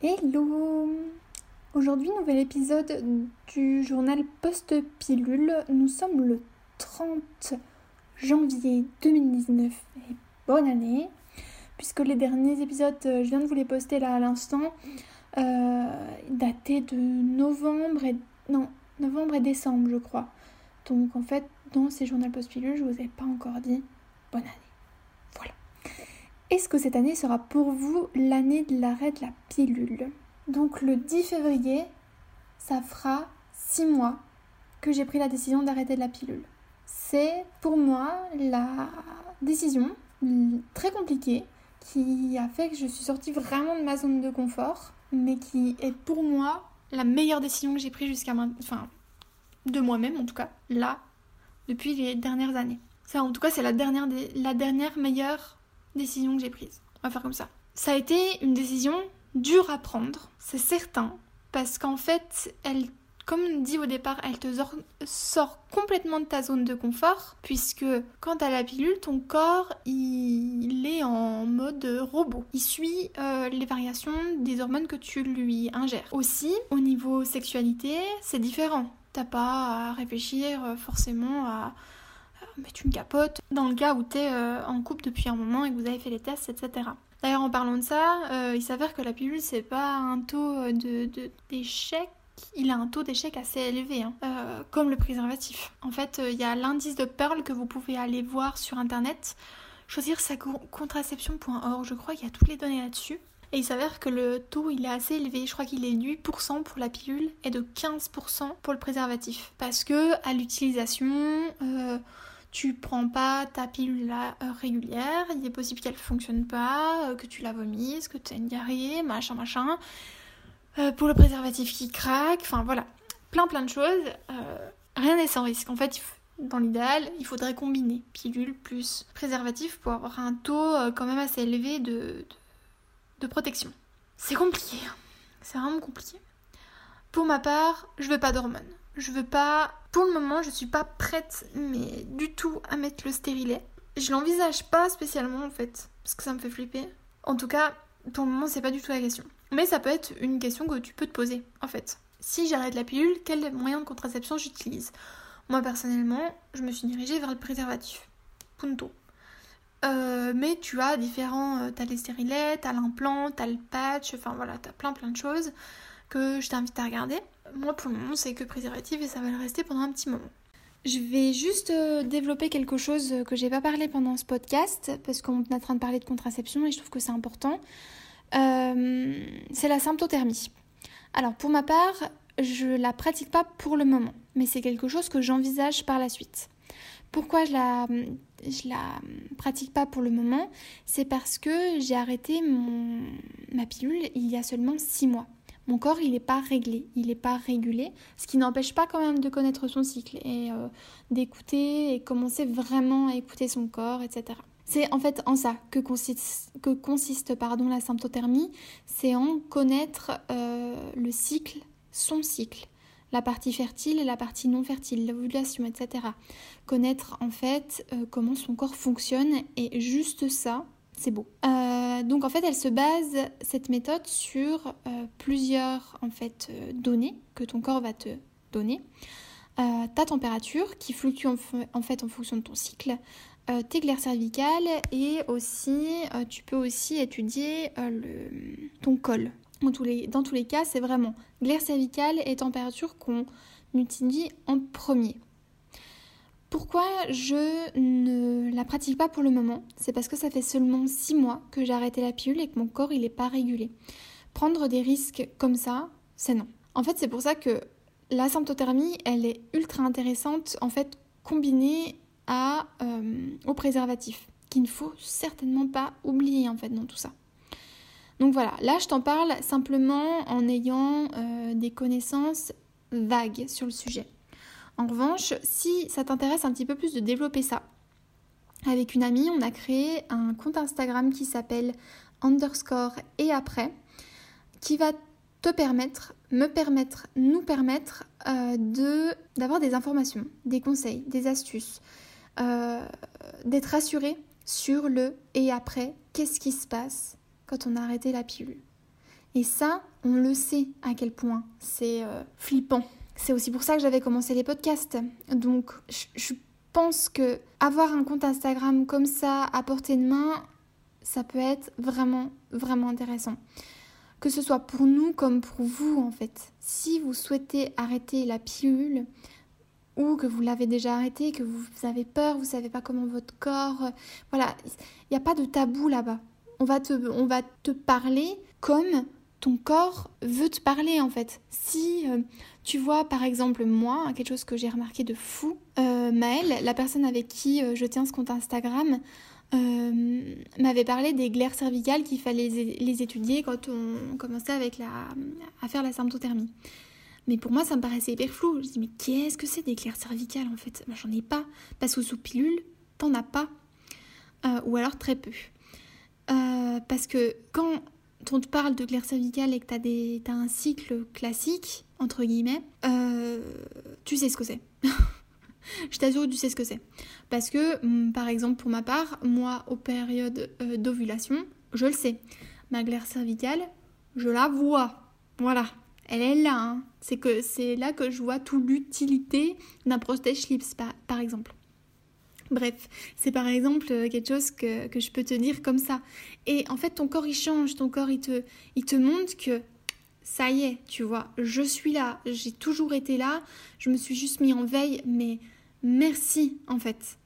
Hello Aujourd'hui, nouvel épisode du journal Post-Pilule. Nous sommes le 30 janvier 2019 et bonne année puisque les derniers épisodes, euh, je viens de vous les poster là à l'instant, euh, dataient de novembre et... non, novembre et décembre je crois. Donc en fait, dans ces journaux Post-Pilule, je vous ai pas encore dit bonne année. Est-ce que cette année sera pour vous l'année de l'arrêt de la pilule Donc le 10 février, ça fera 6 mois que j'ai pris la décision d'arrêter de la pilule. C'est pour moi la décision très compliquée qui a fait que je suis sortie vraiment de ma zone de confort, mais qui est pour moi la meilleure décision que j'ai prise jusqu'à maintenant, enfin de moi-même en tout cas, là, depuis les dernières années. Ça en tout cas c'est la dernière, la dernière meilleure décision que j'ai prise. On va faire comme ça. Ça a été une décision dure à prendre, c'est certain, parce qu'en fait, elle, comme dit au départ, elle te sort complètement de ta zone de confort, puisque quand as la pilule, ton corps, il est en mode robot. Il suit euh, les variations des hormones que tu lui ingères. Aussi, au niveau sexualité, c'est différent. T'as pas à réfléchir euh, forcément à mettre une capote dans le cas où tu es euh, en couple depuis un moment et que vous avez fait les tests, etc. D'ailleurs, en parlant de ça, euh, il s'avère que la pilule, c'est pas un taux d'échec. De, il a un taux d'échec assez élevé, hein. euh, comme le préservatif. En fait, il y a l'indice de Pearl que vous pouvez aller voir sur internet. Choisir sa contraception.org, je crois qu'il y a toutes les données là-dessus. Et il s'avère que le taux il est assez élevé, je crois qu'il est 8% pour la pilule et de 15% pour le préservatif. Parce que à l'utilisation, tu prends pas ta pilule régulière, il est possible qu'elle fonctionne pas, euh, que tu la vomisses, que tu aies une diarrhée, machin machin. Euh, pour le préservatif qui craque, enfin voilà, plein plein de choses. Euh, rien n'est sans risque. En fait, dans l'idéal, il faudrait combiner pilule plus préservatif pour avoir un taux quand même assez élevé de, de protection. C'est compliqué, hein. c'est vraiment compliqué. Pour ma part, je veux pas d'hormones. Je veux pas. Pour le moment, je suis pas prête, mais du tout, à mettre le stérilet. Je l'envisage pas spécialement en fait, parce que ça me fait flipper. En tout cas, pour le moment, c'est pas du tout la question. Mais ça peut être une question que tu peux te poser en fait. Si j'arrête la pilule, quel moyen de contraception j'utilise? Moi personnellement, je me suis dirigée vers le préservatif. Punto. Euh, mais tu as différents. Euh, t'as les stérilets, t'as l'implant, t'as le patch, enfin voilà, t'as plein plein de choses que je t'invite à regarder. Moi pour le moment c'est que préservatif et ça va le rester pendant un petit moment. Je vais juste euh, développer quelque chose que j'ai pas parlé pendant ce podcast parce qu'on est en train de parler de contraception et je trouve que c'est important. Euh, c'est la symptothermie. Alors pour ma part, je la pratique pas pour le moment, mais c'est quelque chose que j'envisage par la suite. Pourquoi je la, je la pratique pas pour le moment? C'est parce que j'ai arrêté mon, ma pilule il y a seulement 6 mois mon corps il n'est pas réglé, il n'est pas régulé, ce qui n'empêche pas quand même de connaître son cycle et euh, d'écouter et commencer vraiment à écouter son corps, etc. C'est en fait en ça que consiste, que consiste pardon, la symptothermie, c'est en connaître euh, le cycle, son cycle, la partie fertile et la partie non fertile, l'ovulation, etc. Connaître en fait euh, comment son corps fonctionne et juste ça, c'est beau. Donc en fait, elle se base cette méthode sur euh, plusieurs en fait euh, données que ton corps va te donner. ta température qui fluctue en, fait en fonction de ton cycle, tes glaires cervicales et aussi tu peux aussi étudier ton col. Dans tous les, dans tous les cas, c'est vraiment glaires cervicales et température qu'on utilise en premier. Pourquoi je ne la pratique pas pour le moment? C'est parce que ça fait seulement 6 mois que j'ai arrêté la pilule et que mon corps il n'est pas régulé. Prendre des risques comme ça, c'est non. En fait, c'est pour ça que la symptothermie, elle est ultra intéressante en fait combinée à, euh, au préservatif, qu'il ne faut certainement pas oublier en fait dans tout ça. Donc voilà, là je t'en parle simplement en ayant euh, des connaissances vagues sur le sujet. En revanche, si ça t'intéresse un petit peu plus de développer ça, avec une amie, on a créé un compte Instagram qui s'appelle underscore et après, qui va te permettre, me permettre, nous permettre euh, d'avoir des informations, des conseils, des astuces, euh, d'être assuré sur le et après, qu'est-ce qui se passe quand on a arrêté la pilule. Et ça, on le sait à quel point c'est euh, flippant. C'est aussi pour ça que j'avais commencé les podcasts. Donc, je pense que avoir un compte Instagram comme ça à portée de main, ça peut être vraiment, vraiment intéressant. Que ce soit pour nous comme pour vous, en fait. Si vous souhaitez arrêter la pilule, ou que vous l'avez déjà arrêté, que vous avez peur, vous savez pas comment votre corps. Voilà, il n'y a pas de tabou là-bas. On va te, on va te parler comme ton corps veut te parler en fait. Si euh, tu vois par exemple moi, quelque chose que j'ai remarqué de fou, euh, Maëlle, la personne avec qui je tiens ce compte Instagram, m'avait parlé des glaires cervicales qu'il fallait les étudier quand on commençait avec la, à faire la symptothermie. Mais pour moi, ça me paraissait hyper flou. Je dis, mais qu'est-ce que c'est des clairs cervicales en fait? Moi, j'en ai pas. Parce que sous pilule, t'en as pas. Euh, ou alors très peu. Euh, parce que quand on te parle de clair cervicales et que t'as, des, as un cycle classique, entre guillemets, euh, tu sais ce que c'est. je t'assure que tu sais ce que c'est. Parce que, mm, par exemple, pour ma part, moi, aux périodes d'ovulation, je le sais. Ma glaire cervicale, je la vois. Voilà, elle est là. Hein. C'est que c'est là que je vois toute l'utilité d'un protège lips, par, exemple. Bref, c'est par exemple euh, quelque chose que, je peux te dire comme ça. Et en fait, ton corps, il change. Ton corps, il te, il te montre que ça y est, tu vois, je suis là. J'ai toujours été là. Je me suis juste mis en veille. Mais merci, en fait,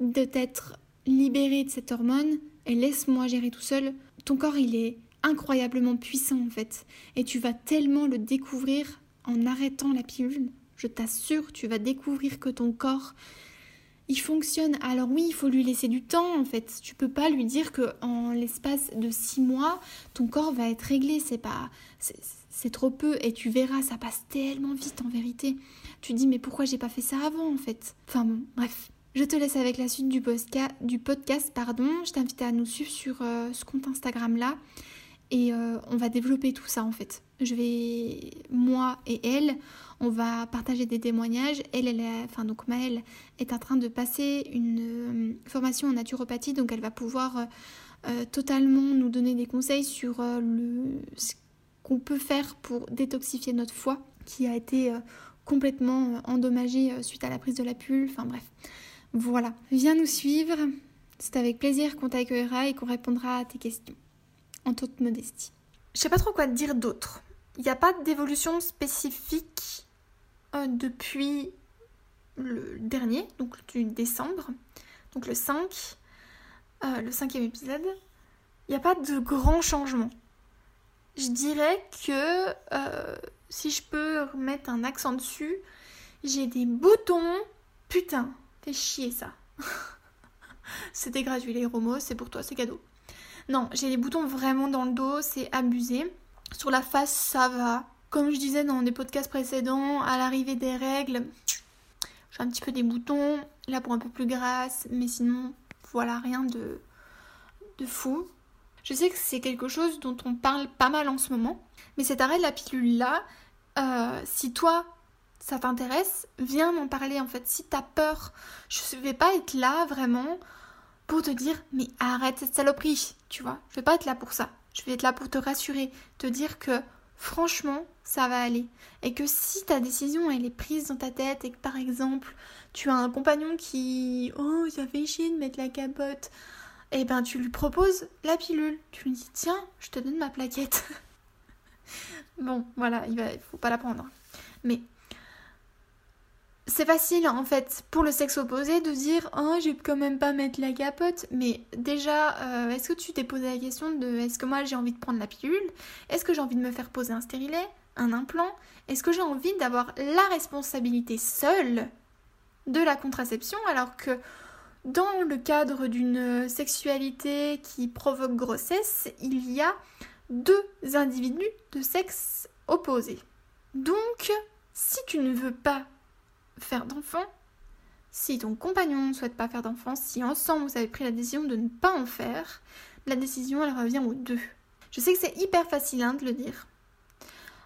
de t'être libéré de cette hormone. Et laisse-moi gérer tout seul. Ton corps, il est incroyablement puissant en fait. Et tu vas tellement le découvrir en arrêtant la pilule. Je t'assure, tu vas découvrir que ton corps, il fonctionne. Alors oui, il faut lui laisser du temps en fait. Tu peux pas lui dire que en l'espace de six mois, ton corps va être réglé. C'est pas, c'est trop peu. Et tu verras, ça passe tellement vite en vérité. Tu dis mais pourquoi j'ai pas fait ça avant en fait? Enfin bon, bref. Je te laisse avec la suite du, podcast. Pardon. Je t'invite à nous suivre sur euh, ce compte Instagram là. Et euh, on va développer tout ça en fait. Je vais, moi et elle, on va partager des témoignages. Elle, elle est, enfin donc Maëlle est en train de passer une euh, formation en naturopathie, donc elle va pouvoir euh, totalement nous donner des conseils sur ce qu'on peut faire pour détoxifier notre foie qui a été complètement endommagé suite à la prise de la pulle. Enfin bref, voilà. Viens nous suivre. C'est avec plaisir qu'on t'accueillera et qu'on répondra à tes questions en toute modestie. Je sais pas trop quoi te dire d'autre. Il n'y a pas d'évolution spécifique euh, depuis le dernier, donc du décembre, donc le 5, euh, le cinquième épisode. Il n'y a pas de grand changement. Je dirais que euh, si je peux remettre un accent dessus, j'ai des boutons. Putain, fais chier ça. C'était gratuit les romos, c'est pour toi, c'est cadeau. Non, j'ai les boutons vraiment dans le dos, c'est abusé. Sur la face, ça va. Comme je disais dans des podcasts précédents, à l'arrivée des règles, j'ai un petit peu des boutons, là pour un peu plus grasse, mais sinon, voilà, rien de, de fou. Je sais que c'est quelque chose dont on parle pas mal en ce moment, mais cet arrêt de la pilule là, euh, si toi ça t'intéresse, viens m'en parler en fait. Si t'as peur, je vais pas être là vraiment pour te dire mais arrête cette saloperie, tu vois. Je vais pas être là pour ça. Je vais être là pour te rassurer, te dire que franchement, ça va aller. Et que si ta décision elle est prise dans ta tête et que par exemple, tu as un compagnon qui oh, ça fait chier de mettre la capote, et eh ben tu lui proposes la pilule. Tu lui dis tiens, je te donne ma plaquette. bon, voilà, il va faut pas la prendre. Mais c'est facile en fait pour le sexe opposé de dire oh je quand même pas mettre la capote mais déjà euh, est-ce que tu t'es posé la question de est-ce que moi j'ai envie de prendre la pilule? Est-ce que j'ai envie de me faire poser un stérilet un implant? Est-ce que j'ai envie d'avoir la responsabilité seule de la contraception alors que dans le cadre d'une sexualité qui provoque grossesse il y a deux individus de sexe opposé donc si tu ne veux pas faire d'enfant, si ton compagnon ne souhaite pas faire d'enfant, si ensemble vous avez pris la décision de ne pas en faire, la décision elle revient aux deux. Je sais que c'est hyper facile hein, de le dire.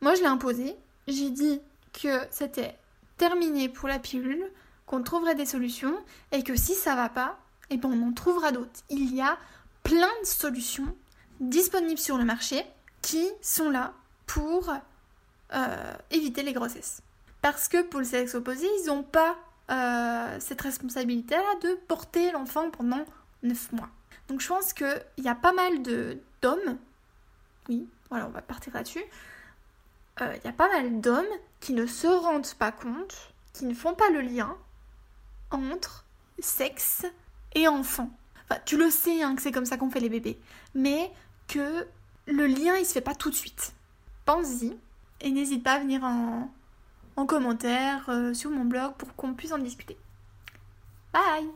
Moi je l'ai imposé, j'ai dit que c'était terminé pour la pilule, qu'on trouverait des solutions et que si ça va pas, eh ben on en trouvera d'autres. Il y a plein de solutions disponibles sur le marché qui sont là pour euh, éviter les grossesses. Parce que pour le sexe opposé, ils n'ont pas euh, cette responsabilité-là de porter l'enfant pendant 9 mois. Donc je pense qu'il y a pas mal d'hommes, oui, voilà, on va partir là-dessus, euh, il y a pas mal d'hommes qui ne se rendent pas compte, qui ne font pas le lien entre sexe et enfant. Enfin, tu le sais hein, que c'est comme ça qu'on fait les bébés, mais que le lien il se fait pas tout de suite. Pense-y et n'hésite pas à venir en, commentaire euh, sur mon blog pour qu'on puisse en discuter. Bye